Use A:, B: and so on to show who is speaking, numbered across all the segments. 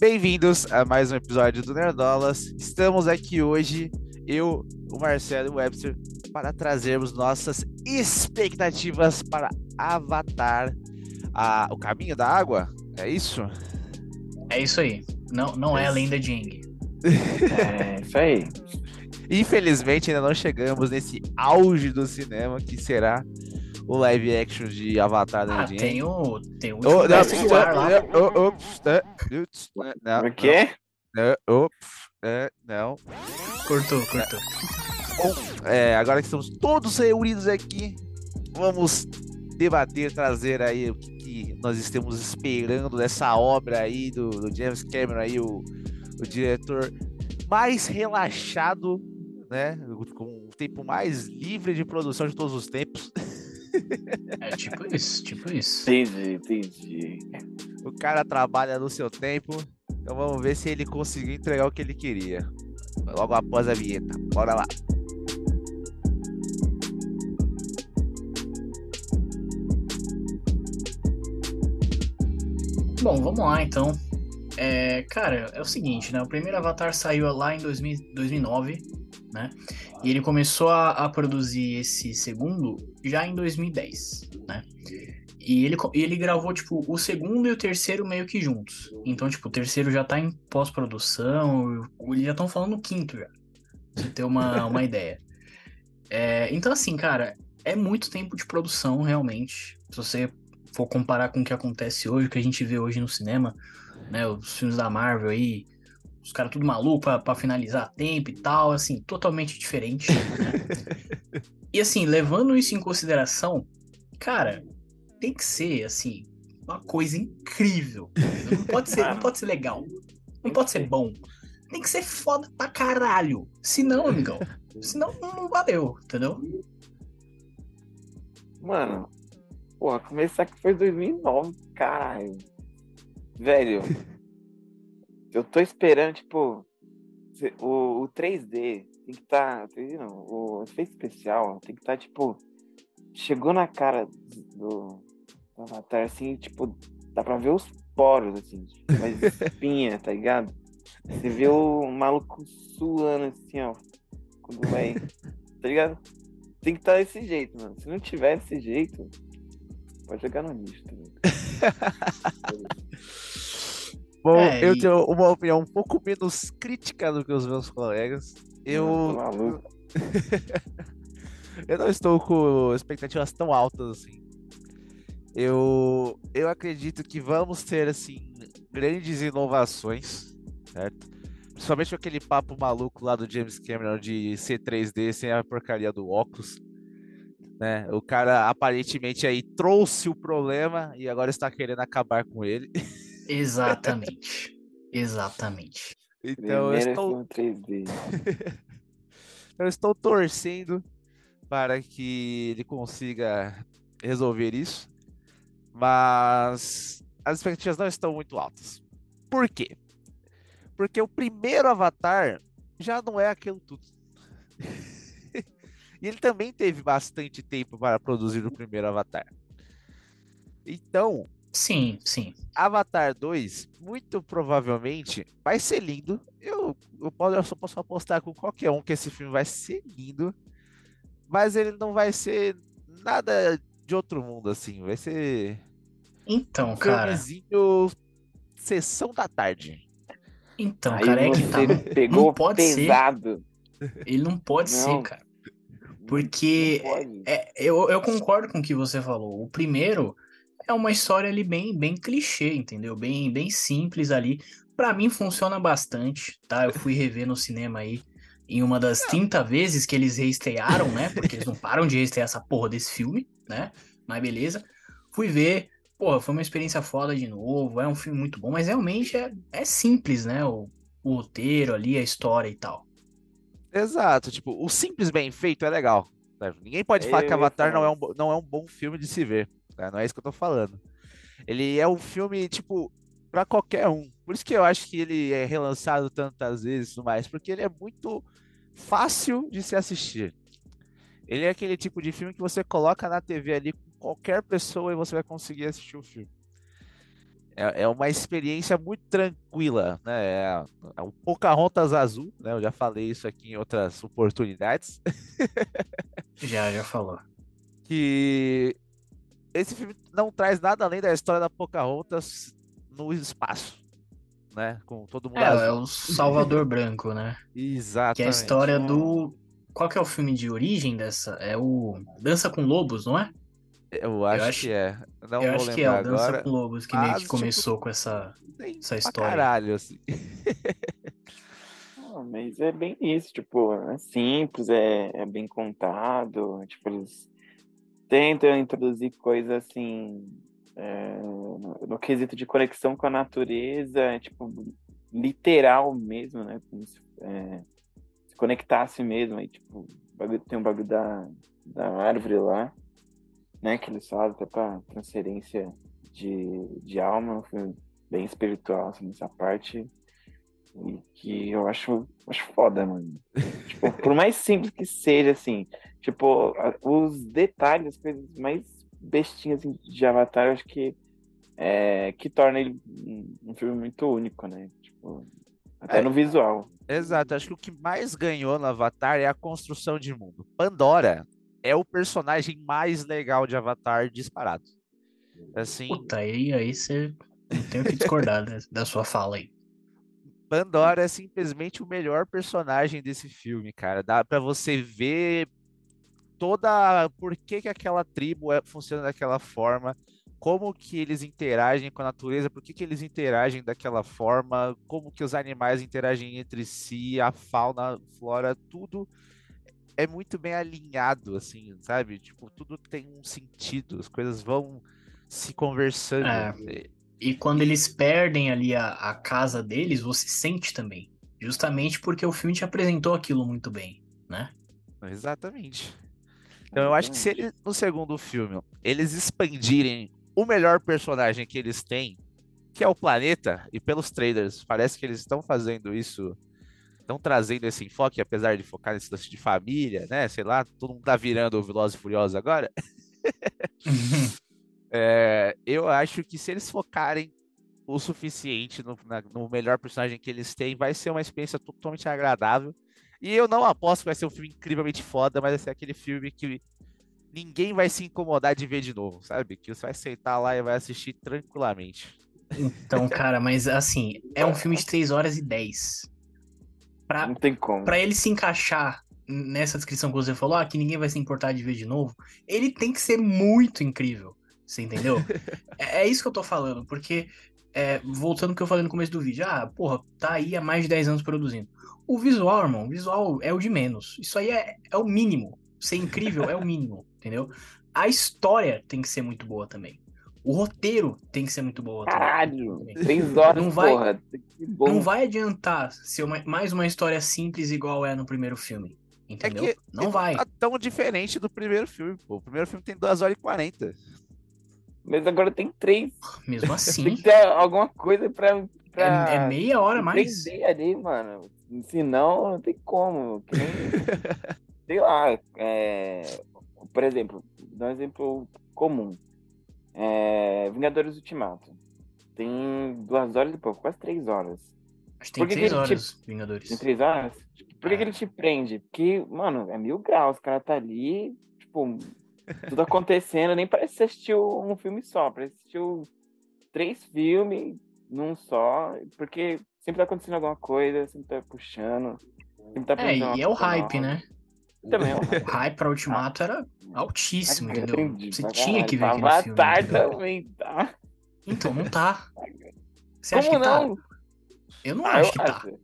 A: Bem-vindos a mais um episódio do Nerdolas. Estamos aqui hoje, eu, o Marcelo e o Webster, para trazermos nossas expectativas para Avatar, a, o caminho da água. É isso?
B: É isso aí. Não, não é a lenda de Aang.
C: É, isso aí.
A: Infelizmente, ainda não chegamos nesse auge do cinema que será o live action de Avatar da
B: Ah, tem o. Tem o
A: Oh, não,
B: Mestre do Ar lá.
A: oh, oh, não,
C: Por quê?
A: não, oh, pss, eh, não.
B: Cortou, cortou.
A: É, agora que estamos todos reunidos aqui, vamos debater, trazer aí o que, que nós estamos esperando dessa obra aí do, do James Cameron aí, o, o diretor mais relaxado, né? Com o tempo mais livre de produção de todos os tempos.
B: Tipo isso, tipo isso.
C: Entendi, entendi.
A: O cara trabalha no seu tempo. Então vamos ver se ele conseguiu entregar o que ele queria. Logo após a vinheta. Bora lá.
B: Bom, vamos lá então. É, cara, é o seguinte, né? O primeiro Avatar saiu lá em 2000 2009, né? E ele começou a, a produzir esse segundo já em 2010, né? E ele, ele gravou, tipo, o segundo e o terceiro meio que juntos. Então, tipo, o terceiro já tá em pós-produção, eles já estão falando o quinto já. Pra você ter uma, uma ideia. É, então, assim, cara, é muito tempo de produção, realmente. Se você for comparar com o que acontece hoje, o que a gente vê hoje no cinema, né? Os filmes da Marvel aí, os caras tudo maluco pra, pra finalizar a tempo e tal, assim, totalmente diferente. né? e assim, levando isso em consideração, cara, tem que ser, assim, uma coisa incrível. Não pode ser, não pode ser legal. Não pode ser bom. Tem que ser foda pra caralho. Senão, amigão, senão não valeu, entendeu?
C: Mano, porra, começar que foi 2009, caralho. Velho, eu tô esperando, tipo, o, o 3D tem que tá, 3D não, o efeito especial tem que tá, tipo, chegou na cara do, do Avatar, assim, tipo, dá pra ver os poros, assim, mas espinha, tá ligado? Você vê o maluco suando, assim, ó, quando vai, tá ligado? Tem que estar desse jeito, mano. Se não tiver desse jeito, pode jogar no lixo também.
A: Bom,
B: É,
A: eu
B: e-
A: tenho uma opinião um pouco menos crítica do que os meus colegas. Eu,
C: maluco.
A: eu não estou com expectativas tão altas assim. Eu, eu acredito que vamos ter assim grandes inovações, certo? Principalmente com aquele papo maluco lá do James Cameron de ser 3D sem a porcaria do óculos. Né? O cara aparentemente aí trouxe o problema e agora está querendo acabar com ele.
B: Exatamente. Exatamente.
A: Então eu estou
C: filme 3D.
A: Eu estou torcendo para que ele consiga resolver isso, mas as expectativas não estão muito altas. Por quê? Porque o primeiro Avatar já não é aquilo tudo. e ele também teve bastante tempo para produzir o primeiro Avatar. Então,
B: Sim, sim.
A: Avatar 2, muito provavelmente, vai ser lindo. Eu, eu, posso, eu só posso apostar com qualquer um que esse filme vai ser lindo. Mas ele não vai ser nada de outro mundo, assim. Vai ser
B: Então,
A: um
B: cara.
A: filmezinho sessão da tarde.
B: Então,
C: Aí
B: cara, é que tá. Não,
C: pegou
B: não pode ser.
C: pesado.
B: Ele não pode ser,
C: Não.
B: cara. Porque. É, eu, eu concordo com o que você falou. O primeiro é uma história ali bem, bem clichê, entendeu? Bem, bem simples ali. Pra mim funciona bastante, tá? Eu fui rever no cinema aí em uma das 30 vezes que eles reestrearam, né? Porque eles não param de reestrear essa porra desse filme, né? Mas beleza. Fui ver, porra, foi uma experiência foda de novo. É um filme muito bom, mas realmente é, é simples, né? O, o roteiro ali, a história e tal.
A: Exato, tipo, o simples bem feito é legal. né? Ninguém pode
C: Eu
A: falar que
C: ia
A: Avatar não
C: falar
A: é, um, não é um bom filme de se ver. Né? Não é isso que eu tô falando. Ele é um filme, tipo, pra qualquer um. Por isso que eu acho que ele é relançado tantas vezes e tudo mais, porque ele é muito fácil de se assistir. Ele é aquele tipo de filme que você coloca na TV ali com qualquer pessoa e você vai conseguir assistir o filme. é, é uma experiência muito tranquila, né? É, é um Pocahontas azul, né? Eu já falei isso aqui em outras oportunidades.
B: Já, já falou.
A: que esse filme não traz nada além da história da Pocahontas no espaço, né? Com todo mundo
B: É, é o Salvador Branco, né?
A: Exatamente.
B: Que é a história do. Qual que é o filme de origem dessa? É o Dança com Lobos, não é?
A: Eu acho,
B: acho-
A: que é. Não
B: Eu
A: vou
B: acho que é o Dança
A: agora.
B: com Lobos que meio
A: mas,
B: que
A: tipo,
B: começou com essa. Essa
A: pra
B: história.
A: caralho, assim.
C: Ah, mas é bem isso, tipo, é simples, é, é bem contado, tipo, eles tentam introduzir coisas assim, é, no, quesito de conexão com a natureza, é, tipo, literal mesmo, né? Como se, é, se conectasse mesmo, aí, tipo, tem um bagulho da, da árvore lá, né? Que eles falam até pra transferência de, de alma, filme bem espiritual, assim, nessa parte. E que eu acho, acho foda, mano. tipo, por mais simples que seja, assim, tipo, os detalhes, as coisas mais bestinhas assim, de Avatar, eu acho que é, que torna ele um, filme muito único, né? Tipo, até
A: É.
C: no visual.
A: Exato, acho que o que mais ganhou no Avatar é a construção de mundo. Pandora é o personagem mais legal de Avatar disparado. Assim,
B: Puta, aí, aí você. Não tenho que discordar da, da sua fala aí.
A: Pandora é simplesmente o melhor personagem desse filme, cara. Dá pra você ver toda por que, que aquela tribo é- funciona daquela forma, como que eles interagem com a natureza, por que, que eles interagem daquela forma, como que os animais interagem entre si, a fauna, a flora, tudo é muito bem alinhado, assim, sabe? Tipo, tudo tem um sentido, as coisas vão se conversando.
B: É. E quando eles perdem ali a, a casa deles, você sente também. Justamente porque o filme te apresentou aquilo muito bem, né?
A: Exatamente. Então eu acho que se eles, no segundo filme, eles expandirem o melhor personagem que eles têm, que é o planeta, e pelos trailers, parece que eles estão fazendo isso, estão trazendo esse enfoque, apesar de focar nesse lance de família, né? Sei lá, todo mundo tá virando o Velozes e Furiosos agora. É, eu acho que se eles focarem o suficiente no, na- no melhor personagem que eles têm, vai ser uma experiência totalmente agradável. E eu não aposto que vai ser um filme incrivelmente foda, mas vai ser aquele filme que ninguém vai se incomodar de ver de novo, sabe? Que você vai sentar lá e vai assistir tranquilamente.
B: Então, cara, mas assim, é um filme de 3 horas e 10. Pra,
C: Não tem como.
B: pra ele se encaixar nessa descrição que você falou, ah, que ninguém vai se importar de ver de novo, ele tem que ser muito incrível. Você entendeu? é, é isso que eu tô falando, porque, é, voltando ao que eu falei no começo do vídeo, ah, porra, tá aí há mais de 10 anos produzindo. O visual, irmão, o visual é o de menos. Isso aí é, é o mínimo. Ser incrível é o mínimo, entendeu? A história tem que ser muito boa também. O roteiro tem que ser muito boa também.
C: Caralho! Três horas,
B: Não vai-
C: porra. Que bom.
B: Não vai adiantar ser uma- mais uma história simples igual é no primeiro filme. Entendeu?
A: É que
B: não
A: ele
B: vai.
A: tá tão diferente do primeiro filme, pô. O primeiro filme tem 2 horas e 40.
C: Mas agora tem três.
B: Mesmo
C: Tem
B: assim,
C: que ter alguma coisa pra. pra
B: é, é meia hora mais.
C: entender ali, mano. Senão, não tem como. Que sei lá. é, Por exemplo, dá um exemplo comum. É, Vingadores Ultimato. Tem duas horas e pouco, quase três horas.
B: Acho que tem
C: que
B: três
C: que
B: horas, Vingadores.
C: Tem três horas? Por que, que
B: É.
C: ele te prende? Porque, mano, é mil graus. O cara tá ali, tipo, tudo acontecendo. Nem parece que você assistiu um filme só. Parece que assistiu três filmes num só. Porque sempre tá acontecendo alguma coisa, sempre tá puxando. Sempre tá
B: É, e é o hype,
C: nova.
B: né?
C: Também é o
B: O
C: hype.
B: pra Ultimato era altíssimo, entendeu?
C: Entendi,
B: Você tinha que ver
C: caralho.
B: aquele filme.
C: Avatar também, tá?
B: Então, não tá. Você acha
C: Como
B: que
C: não?
B: tá? Eu não
C: Ah,
B: acho
C: eu
B: que tá.
C: acho.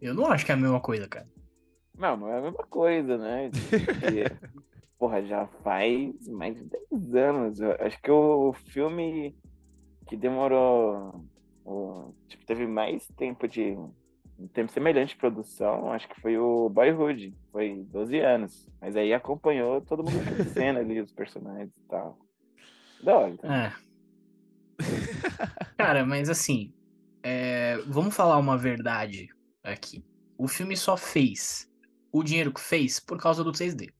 B: Eu não acho que é a mesma coisa, cara.
C: Não, não é a mesma coisa, né? Porra, já faz mais de 10 anos. Eu acho que o filme que demorou. o- tipo, teve mais tempo de. Um tempo semelhante de produção, acho que foi o Boyhood. Foi 12 anos. Mas aí acompanhou todo mundo crescendo ali, os personagens e tal. Da hora. tá?
B: É. Cara, mas assim, é, vamos falar uma verdade aqui. O filme só fez o dinheiro que fez por causa do 3D,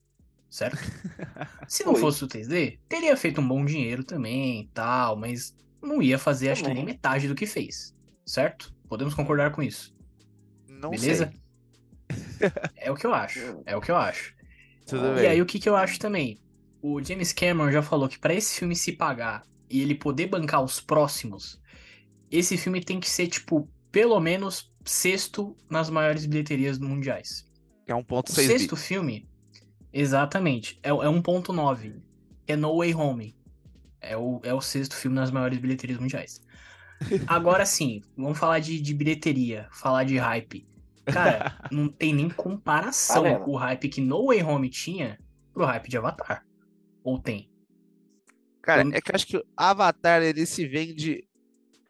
B: certo? Se não fosse o 3D, teria feito um bom dinheiro também e tal, mas não ia fazer, acho que nem metade do que fez. Certo? Podemos concordar com isso.
A: Não
B: Beleza?
A: sei.
B: É o que eu acho. É o que eu acho.
A: Tudo
B: E
A: bem.
B: aí, o que, que eu acho também? O James Cameron já falou que pra esse filme se pagar e ele poder bancar os próximos, esse filme tem que ser, tipo, pelo menos sexto nas maiores bilheterias mundiais.
A: É 1.6
B: O
A: bi.
B: sexto filme, exatamente, é, é 1.9, que é No Way Home. É o, é o sexto filme nas maiores bilheterias mundiais. Agora sim, vamos falar de, de bilheteria, falar de hype. Cara, não tem nem comparação
C: Panela.
B: o hype que No Way Home tinha pro hype de Avatar. Ou tem?
A: Cara,
B: Eu-
A: é que eu acho que o Avatar ele se vende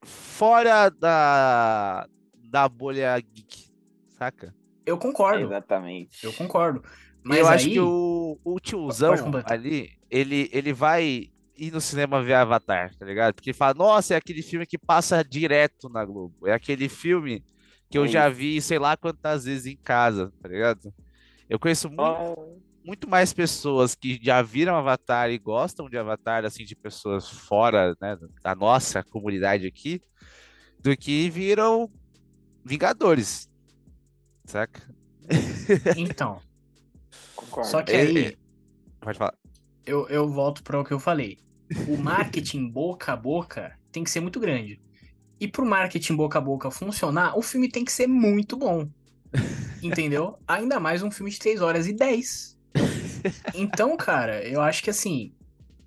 A: fora da, da bolha geek, saca?
B: Eu concordo,
C: Exatamente.
B: eu concordo. Mas
A: eu
B: aí,
A: acho que o, o tiozão ali, ele, ele vai ir no cinema ver Avatar, tá ligado? Porque ele fala, nossa, é aquele filme que passa direto na Globo. É aquele filme que eu
C: É
A: já vi, sei lá quantas vezes em casa, tá ligado? Eu conheço muito, muito mais pessoas que já viram Avatar e gostam de Avatar, assim, de pessoas fora, né, da nossa comunidade aqui, do que viram Vingadores, saca?
B: então,
C: Concordo.
B: só que
A: É,
B: aí
A: é. Pode falar.
B: eu, eu volto para o que eu falei. O marketing boca a boca tem que ser muito grande. E pro marketing boca a boca funcionar, o filme tem que ser muito bom. Entendeu? Ainda mais um filme de 3 horas e 10. Então, cara, eu acho que assim,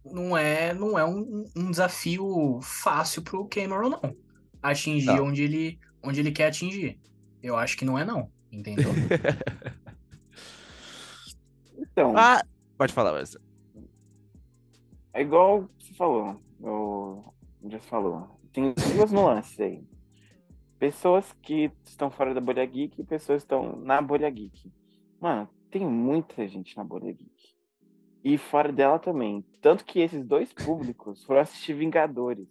B: não é, não é um, um desafio fácil pro Cameron, não. Atingir
A: Não.
B: onde ele, onde ele quer atingir. Eu acho que não é, não. Entendeu?
C: Então,
A: Ah, pode falar, Wesley.
C: é igual você falou. O já falou. Tem duas nuances aí. Pessoas que estão fora da bolha geek e pessoas que estão na bolha geek. Mano, tem muita gente na bolha geek. E fora dela também. Tanto que esses dois públicos foram assistir Vingadores.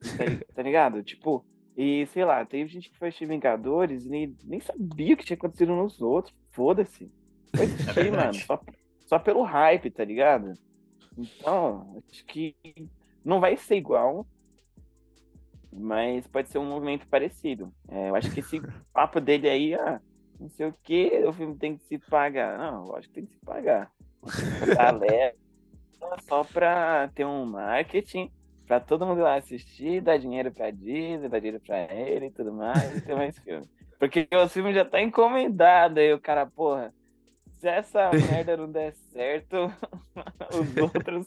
C: Tá, tá ligado? Tipo, e sei lá, teve gente que foi assistir Vingadores e nem, nem sabia o que tinha acontecido nos outros. Foda-se. Assistir, mano. Só, só pelo hype, tá ligado? Então, acho que não vai ser igual, mas pode ser um movimento parecido. É, eu acho que esse papo dele aí, ah, não sei o que, o filme tem que se pagar. Não, lógico que tem que se pagar. Galera, só pra ter um marketing, pra todo mundo lá assistir, dar dinheiro pra Disney, dar dinheiro pra ele e tudo mais, e ter mais filme. Porque o filme já tá encomendado, aí o cara, porra, se essa merda não der certo, os outros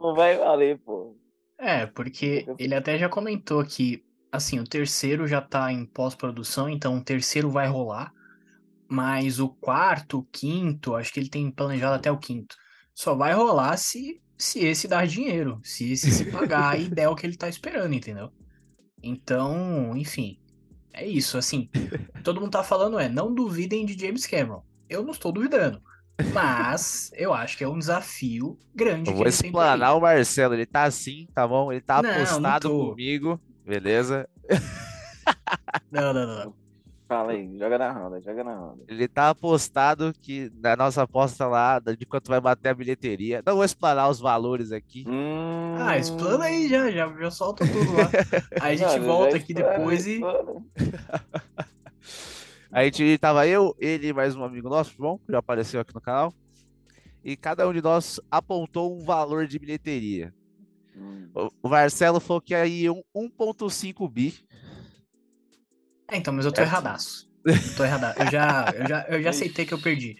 C: não vai valer, pô.
B: É, porque ele até já comentou que, assim, o terceiro já tá em pós-produção, então o terceiro vai rolar, mas o quarto, o quinto, acho que ele tem planejado até o quinto, só vai rolar se, se esse dar dinheiro, se esse se pagar e der o que ele tá esperando, entendeu? Então, enfim, é isso, assim, todo mundo tá falando é, não duvidem de James Cameron. Eu não estou duvidando, mas eu acho que é um desafio grande
A: Eu vou explanar o Marcelo. Ele tá assim, tá bom? Ele tá
B: Não, não
A: apostado
B: tô.
A: comigo, beleza?
B: Não, não, não, não.
C: Fala aí, joga na roda, joga na roda.
A: Ele tá apostado que na nossa aposta lá, de quanto vai bater a bilheteria. Não vou explanar os valores aqui.
C: Hum...
B: Ah, explana aí já, já, já solta tudo lá. Aí a gente
C: Mano,
B: volta aqui depois e.
A: A gente tava eu, ele e mais um amigo nosso, João, que já apareceu aqui no canal. E cada um de nós apontou um valor de bilheteria.
C: Hum.
A: O- Marcelo falou que ia ir um 1.5 bi.
B: É, então, mas eu tô
A: É.
B: erradaço. Eu tô erradaço. Eu já, eu já, eu já aceitei que eu perdi.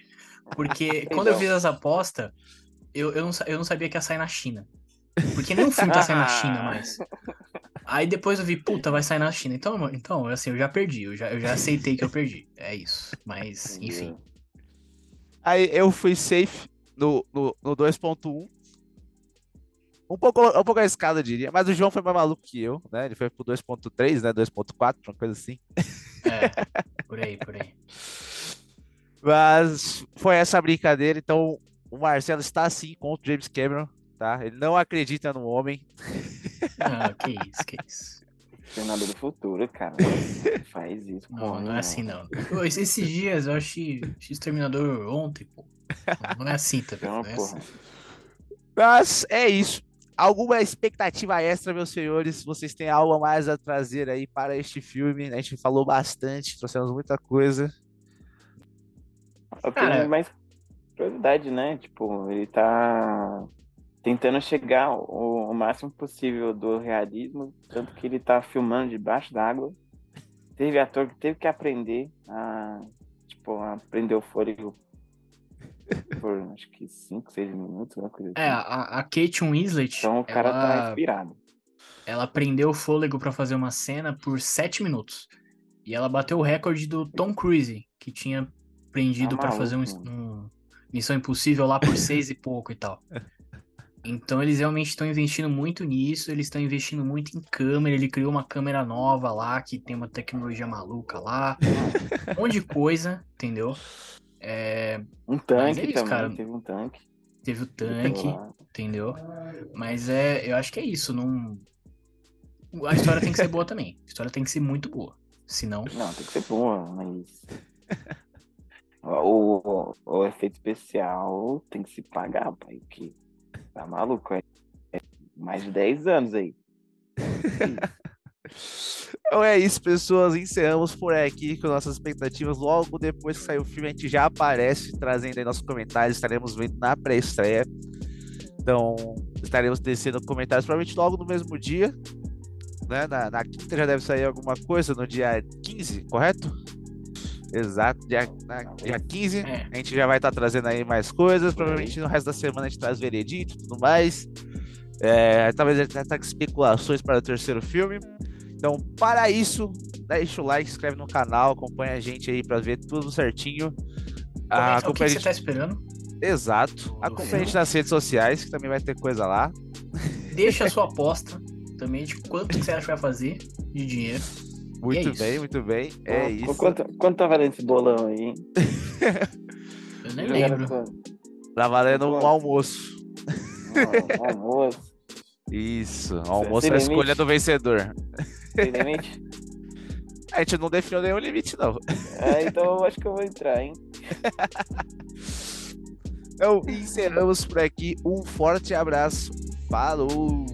B: Porque quando eu fiz essa aposta, eu, eu, não, eu não sabia que ia sair na China. Porque nenhum filme tá saindo na China mais. Aí depois eu vi, puta, vai sair na China. Então, então assim, eu já perdi. Eu já, eu já aceitei que eu perdi. É isso. Mas, enfim.
A: Aí eu fui safe no, no, no 2.1. Um pouco, um pouco arriscado, eu diria. Mas o João foi mais maluco que eu, né? Ele foi pro 2.3, né? 2.4, uma coisa assim.
B: É, por aí, por aí.
A: Mas foi essa brincadeira. Então o Marcelo está assim contra o James Cameron, tá? Ele não acredita no homem.
B: Ah, que isso, que isso.
C: Treinador do futuro, cara. Faz isso.
B: Não,
C: porra,
B: não é assim não. Pô, esses- dias eu achei X-Terminador ontem, pô. Não, é assim também. Não é assim.
A: Mas é isso. alguma expectativa extra, meus senhores? Vocês têm algo a mais a trazer aí para este filme? A gente falou bastante, trouxemos muita coisa.
C: Eu tenho mais prioridade, né? Tipo, ele tá tentando chegar o, o, máximo possível do realismo, tanto que ele tá filmando debaixo d'água. Teve ator que teve que aprender a, tipo, a prender o fôlego por acho que 5, 6 minutos, uma coisa
B: É,
C: assim.
B: a, a Kate Winslet.
C: Então o cara tá
B: ela,
C: inspirado.
B: ela prendeu o fôlego pra fazer uma cena por 7 minutos. E ela bateu o recorde do Tom Cruise, que tinha prendido
C: Tá
B: pra fazer um, um Missão Impossível lá por 6 e pouco e tal. Então eles realmente estão investindo muito nisso, eles estão investindo muito em câmera, ele criou uma câmera nova lá, que tem uma tecnologia maluca lá, um monte de coisa, entendeu? É,
C: Um tanque
B: é isso,
C: também,
B: cara.
C: teve um tanque.
B: teve o tanque, entendeu? Mas é, eu acho que é isso, não... A história tem que ser boa também, a história tem que ser muito boa, senão...
C: Não, tem que ser boa, mas. o, o, o efeito especial tem que se pagar, pai. Que tá maluco, é, é mais de 10 anos aí.
A: Então é isso, pessoas. Encerramos por aqui com nossas expectativas. Logo depois que sair o filme, a gente já aparece trazendo aí nossos comentários. Estaremos vendo na pré-estreia. Então, estaremos descendo comentários provavelmente logo no mesmo dia. Né? Na, na quinta já deve sair alguma coisa, no dia 15, correto? Exato, dia, na- dia 15.
B: É.
A: A gente já vai estar trazendo aí mais coisas. Provavelmente no resto da semana a gente traz veredito e tudo mais. É, talvez até traga especulações para o terceiro filme. Então, para isso, deixa o like, se inscreve no canal, acompanha a gente aí para ver tudo certinho. Ah,
B: o que,
A: a
B: que você
A: gente-
B: tá esperando,
A: Exato. Acompanha a gente nas redes sociais, que também vai ter coisa lá.
B: deixa a sua aposta também de quanto que você acha que vai fazer de dinheiro.
A: Muito
B: isso.
A: bem, muito bem. É isso.
C: Quanto, quanto tá valendo esse bolão aí, hein?
B: Eu nem lembro.
A: Tá valendo um almoço.
C: Ó, almoço,
A: Isso. O almoço é a escolha do vencedor.
C: tem limite?
A: A gente não definiu nenhum limite, não.
C: É, então eu acho que eu vou entrar, hein?
A: Então, encerramos por aqui. Um forte abraço. Falou!